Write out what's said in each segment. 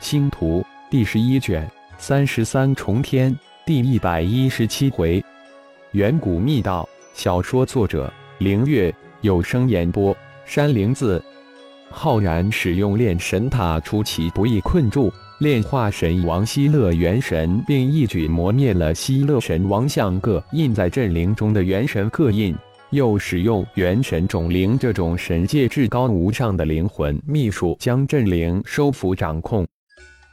星图第十一卷三十三重天第一百一十七回，远古秘道小说作者：凌月，有声演播：山灵子。浩然使用炼神塔出其不意困住炼化神王希勒元神，并一举磨灭了希勒神王像个印在阵灵中的元神刻印。又使用元神种灵这种神界至高无上的灵魂秘术，将阵灵收服掌控。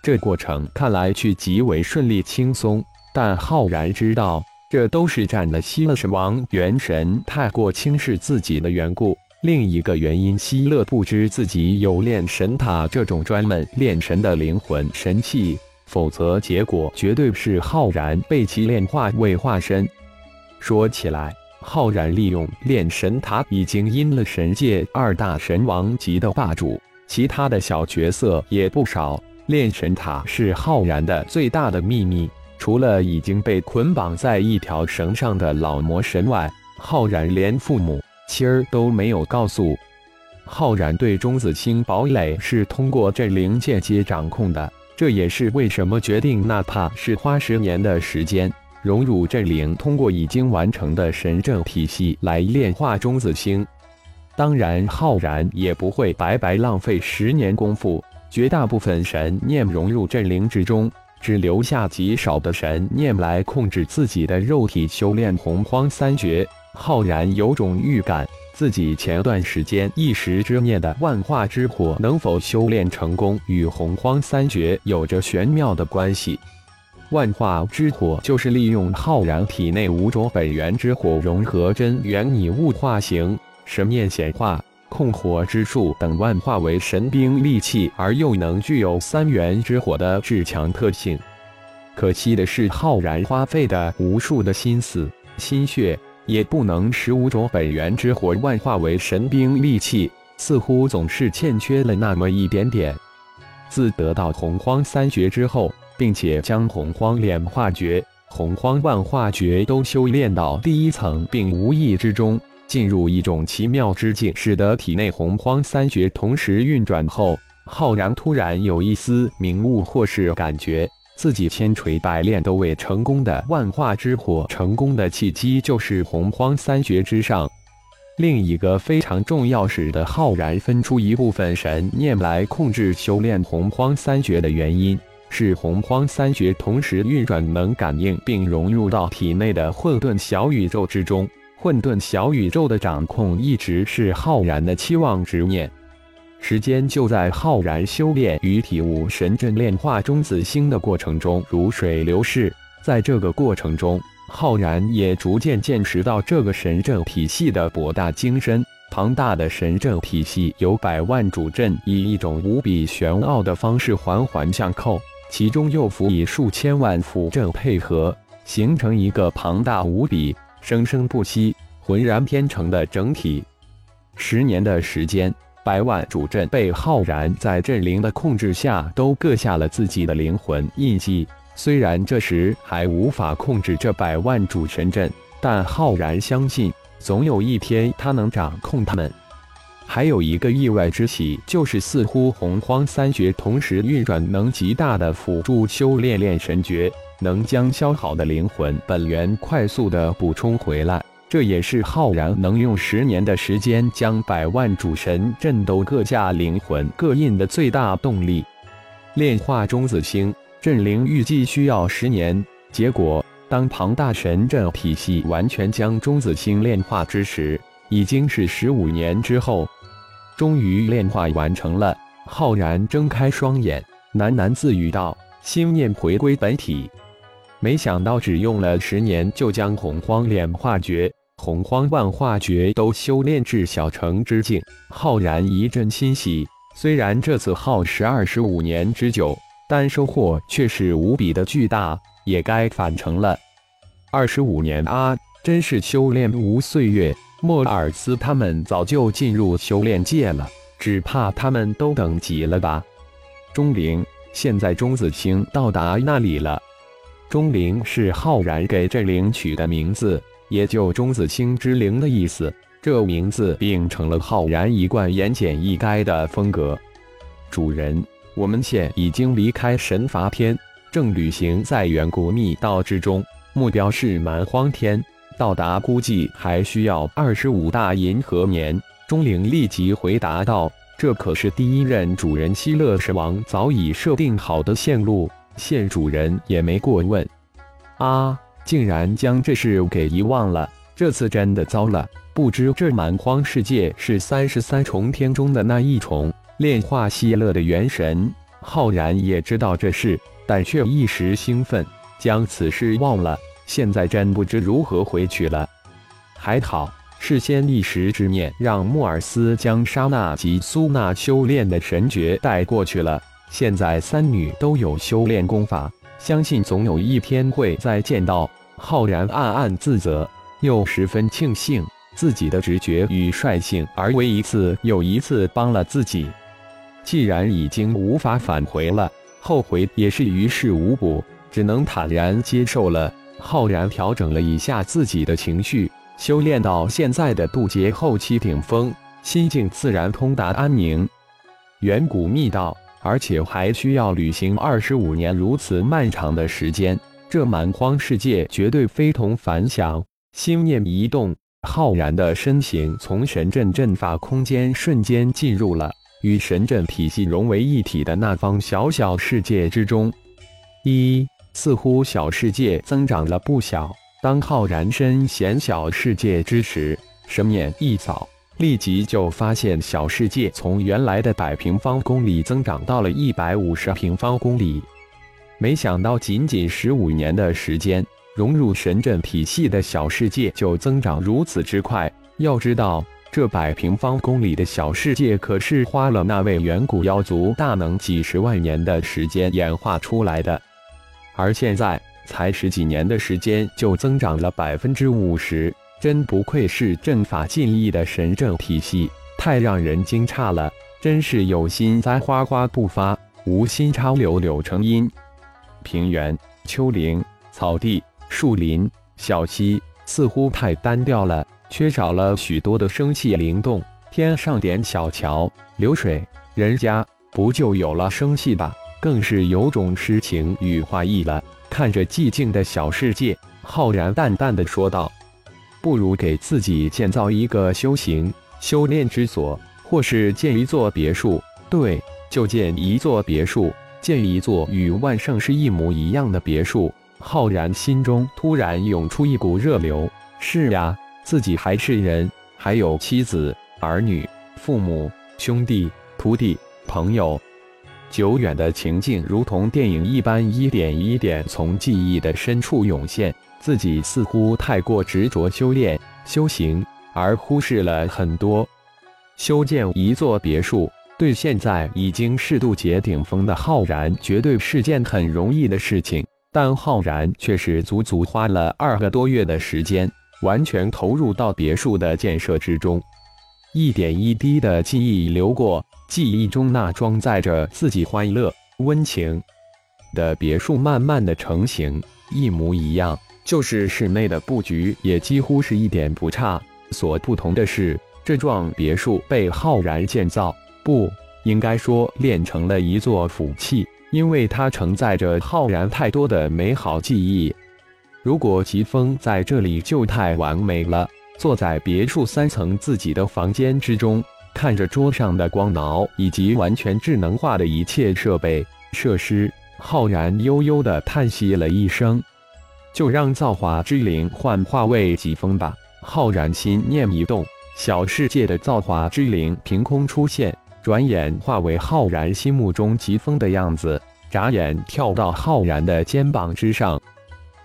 这过程看来去极为顺利轻松，但浩然知道，这都是占了希勒神王元神太过轻视自己的缘故。另一个原因，希勒不知自己有炼神塔这种专门炼神的灵魂神器，否则结果绝对是浩然被其炼化为化身。说起来，浩然利用炼神塔已经阴了神界二大神王级的霸主，其他的小角色也不少。炼神塔是浩然的最大的秘密，除了已经被捆绑在一条绳上的老魔神外，浩然连父母。妻儿都没有告诉浩然，对中子星堡垒是通过阵灵间接掌控的。这也是为什么决定哪怕是花十年的时间融入阵灵，通过已经完成的神阵体系来炼化中子星。当然，浩然也不会白白浪费十年功夫。绝大部分神念融入阵灵之中，只留下极少的神念来控制自己的肉体，修炼洪荒三绝。浩然有种预感，自己前段时间一时之念的万化之火能否修炼成功，与洪荒三绝有着玄妙的关系。万化之火就是利用浩然体内五种本源之火融合真元拟物化形、神念显化、控火之术等万化为神兵利器，而又能具有三元之火的至强特性。可惜的是，浩然花费的无数的心思、心血。也不能使五种本源之火万化为神兵利器，似乎总是欠缺了那么一点点。自得到洪荒三绝之后，并且将洪荒炼化诀、洪荒万化诀都修炼到第一层，并无意之中进入一种奇妙之境，使得体内洪荒三绝同时运转后，浩然突然有一丝明悟或是感觉。自己千锤百炼都未成功的万化之火成功的契机，就是洪荒三绝之上。另一个非常重要，使得浩然分出一部分神念来控制修炼洪荒三绝的原因，是洪荒三绝同时运转，能感应并融入到体内的混沌小宇宙之中。混沌小宇宙的掌控，一直是浩然的期望执念。时间就在浩然修炼与体悟神阵炼化中子星的过程中如水流逝，在这个过程中，浩然也逐渐见识到这个神阵体系的博大精深。庞大的神阵体系由百万主阵以一种无比玄奥的方式环环相扣，其中又辅以数千万辅阵配合，形成一个庞大无比、生生不息、浑然天成的整体。十年的时间。百万主阵被浩然在阵灵的控制下，都刻下了自己的灵魂印记。虽然这时还无法控制这百万主神阵，但浩然相信，总有一天他能掌控他们。还有一个意外之喜，就是似乎洪荒三绝同时运转，能极大的辅助修炼炼神诀，能将消耗的灵魂本源快速的补充回来。这也是浩然能用十年的时间将百万主神阵斗各架灵魂各印的最大动力。炼化中子星阵灵预计需要十年，结果当庞大神阵体系完全将中子星炼化之时，已经是十五年之后。终于炼化完成了，浩然睁开双眼，喃喃自语道：“心念回归本体。”没想到只用了十年，就将洪荒炼化诀。洪荒万化诀都修炼至小成之境，浩然一阵欣喜。虽然这次耗时二十五年之久，但收获却是无比的巨大，也该返程了。二十五年啊，真是修炼无岁月。莫尔斯他们早就进入修炼界了，只怕他们都等急了吧？钟灵，现在钟子清到达那里了。钟灵是浩然给这灵取的名字。也就钟子清之灵的意思，这名字并成了浩然一贯言简意赅的风格。主人，我们现已经离开神罚天，正旅行在远古密道之中，目标是蛮荒天，到达估计还需要二十五大银河年。钟灵立即回答道：“这可是第一任主人希勒神王早已设定好的线路，现主人也没过问。啊，竟然将这事给遗忘了，这次真的糟了。不知这蛮荒世界是三十三重天中的那一重。”炼化希勒的元神，浩然也知道这事，但却一时兴奋，将此事忘了。现在真不知如何回去了。还好，事先一时之念，让莫尔斯将莎娜及苏娜修炼的神诀带过去了。现在三女都有修炼功法，相信总有一天会再见到。浩然暗暗自责，又十分庆幸自己的直觉与率性，而为一次又一次帮了自己。既然已经无法返回了，后悔也是于事无补，只能坦然接受了。浩然调整了一下自己的情绪，修炼到现在的渡劫后期顶峰，心境自然通达安宁。远古密道，而且还需要旅行二十五年如此漫长的时间，这蛮荒世界绝对非同凡响。心念一动，浩然的身形从神阵阵法空间瞬间进入了。与神阵体系融为一体的那方小小世界之中，一似乎小世界增长了不小。当浩然身显小世界之时，神念一扫，立即就发现小世界从原来的百平方公里增长到了一百五十平方公里。没想到仅仅十五年的时间，融入神阵体系的小世界就增长如此之快。要知道。这百平方公里的小世界，可是花了那位远古妖族大能几十万年的时间演化出来的，而现在才十几年的时间就增长了百分之五十，真不愧是阵法尽力的神阵体系，太让人惊诧了！真是有心栽花花不发，无心插柳柳成荫。平原、丘陵、草地、树林、小溪，似乎太单调了。缺少了许多的生气灵动，添上点小桥流水，人家不就有了生气吧？更是有种诗情与画意了。看着寂静的小世界，浩然淡淡的说道：“不如给自己建造一个修行、修炼之所，或是建一座别墅。对，就建一座别墅，建一座与万圣市一模一样的别墅。”浩然心中突然涌出一股热流。是呀。自己还是人，还有妻子、儿女、父母、兄弟、徒弟、朋友，久远的情境如同电影一般，一点一点从记忆的深处涌现。自己似乎太过执着修炼、修行，而忽视了很多。修建一座别墅，对现在已经是渡劫顶峰的浩然，绝对是件很容易的事情。但浩然却是足足花了二个多月的时间。完全投入到别墅的建设之中，一点一滴的记忆流过，记忆中那装载着自己欢乐、温情的别墅慢慢的成型，一模一样，就是室内的布局也几乎是一点不差。所不同的是，这幢别墅被浩然建造，不应该说炼成了一座福气，因为它承载着浩然太多的美好记忆。如果疾风在这里就太完美了。坐在别墅三层自己的房间之中，看着桌上的光脑以及完全智能化的一切设备设施，浩然悠悠地叹息了一声：“就让造化之灵幻化为疾风吧。”浩然心念一动，小世界的造化之灵凭空出现，转眼化为浩然心目中疾风的样子，眨眼跳到浩然的肩膀之上。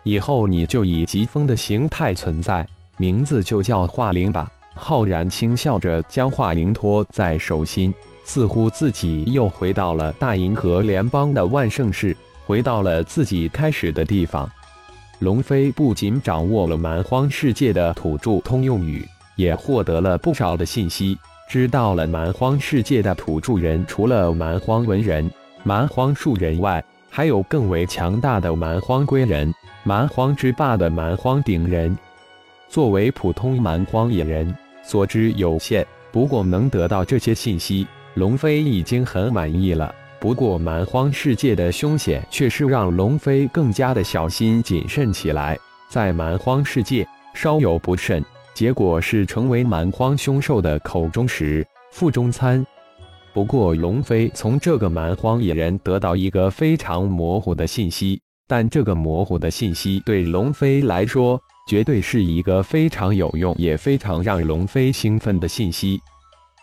以后你就以疾风的形态存在，名字就叫化灵吧。浩然轻笑着将化灵托在手心，似乎自己又回到了大银河联邦的万圣市，回到了自己开始的地方。龙飞不仅掌握了蛮荒世界的土著通用语，也获得了不少的信息，知道了蛮荒世界的土著人除了蛮荒文人、蛮荒树人外，还有更为强大的蛮荒龟人。蛮荒之霸的蛮荒顶人，作为普通蛮荒野人，所知有限。不过能得到这些信息，龙飞已经很满意了。不过蛮荒世界的凶险却是让龙飞更加的小心谨慎起来。在蛮荒世界，稍有不慎，结果是成为蛮荒凶兽的口中食、腹中餐。不过，龙飞从这个蛮荒野人得到一个非常模糊的信息，但这个模糊的信息对龙飞来说，绝对是一个非常有用也非常让龙飞兴奋的信息。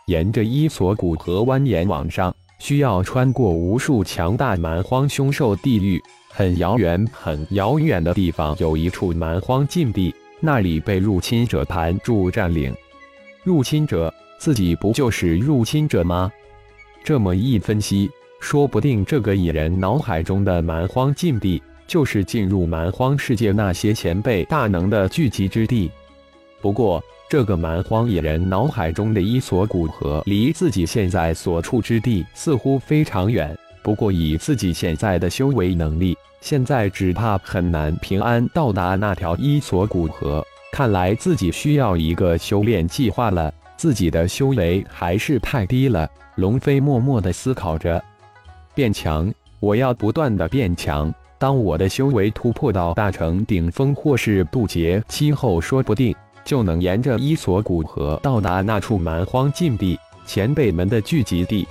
沿着伊索古河蜿蜒往上。需要穿过无数强大蛮荒凶兽地狱，很遥远、很遥远的地方有一处蛮荒禁地，那里被入侵者盘住占领。入侵者自己不就是入侵者吗？这么一分析，说不定这个蚁人脑海中的蛮荒禁地，就是进入蛮荒世界那些前辈大能的聚集之地。不过，这个蛮荒野人脑海中的伊索古河离自己现在所处之地似乎非常远。不过以自己现在的修为能力，现在只怕很难平安到达那条伊索古河。看来自己需要一个修炼计划了。自己的修为还是太低了。龙飞默默地思考着，变强，我要不断的变强。当我的修为突破到大成顶峰或是渡劫期后，说不定。就能沿着伊索古河到达那处蛮荒禁地前辈们的聚集地。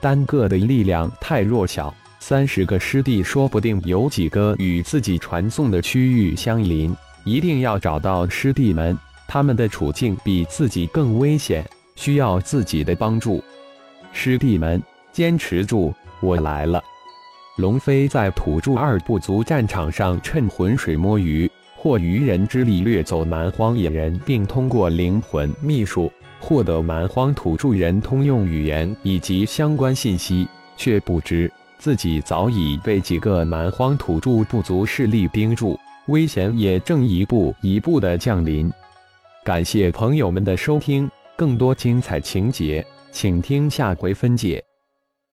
单个的力量太弱小，三十个师弟说不定有几个与自己传送的区域相邻。一定要找到师弟们，他们的处境比自己更危险，需要自己的帮助。师弟们，坚持住，我来了！龙飞在土著二部族战场上趁浑水摸鱼。或愚人之力掠走蛮荒野人，并通过灵魂秘术获得蛮荒土著人通用语言以及相关信息，却不知自己早已被几个蛮荒土著部族势力盯住，危险也正一步一步的降临。感谢朋友们的收听，更多精彩情节，请听下回分解。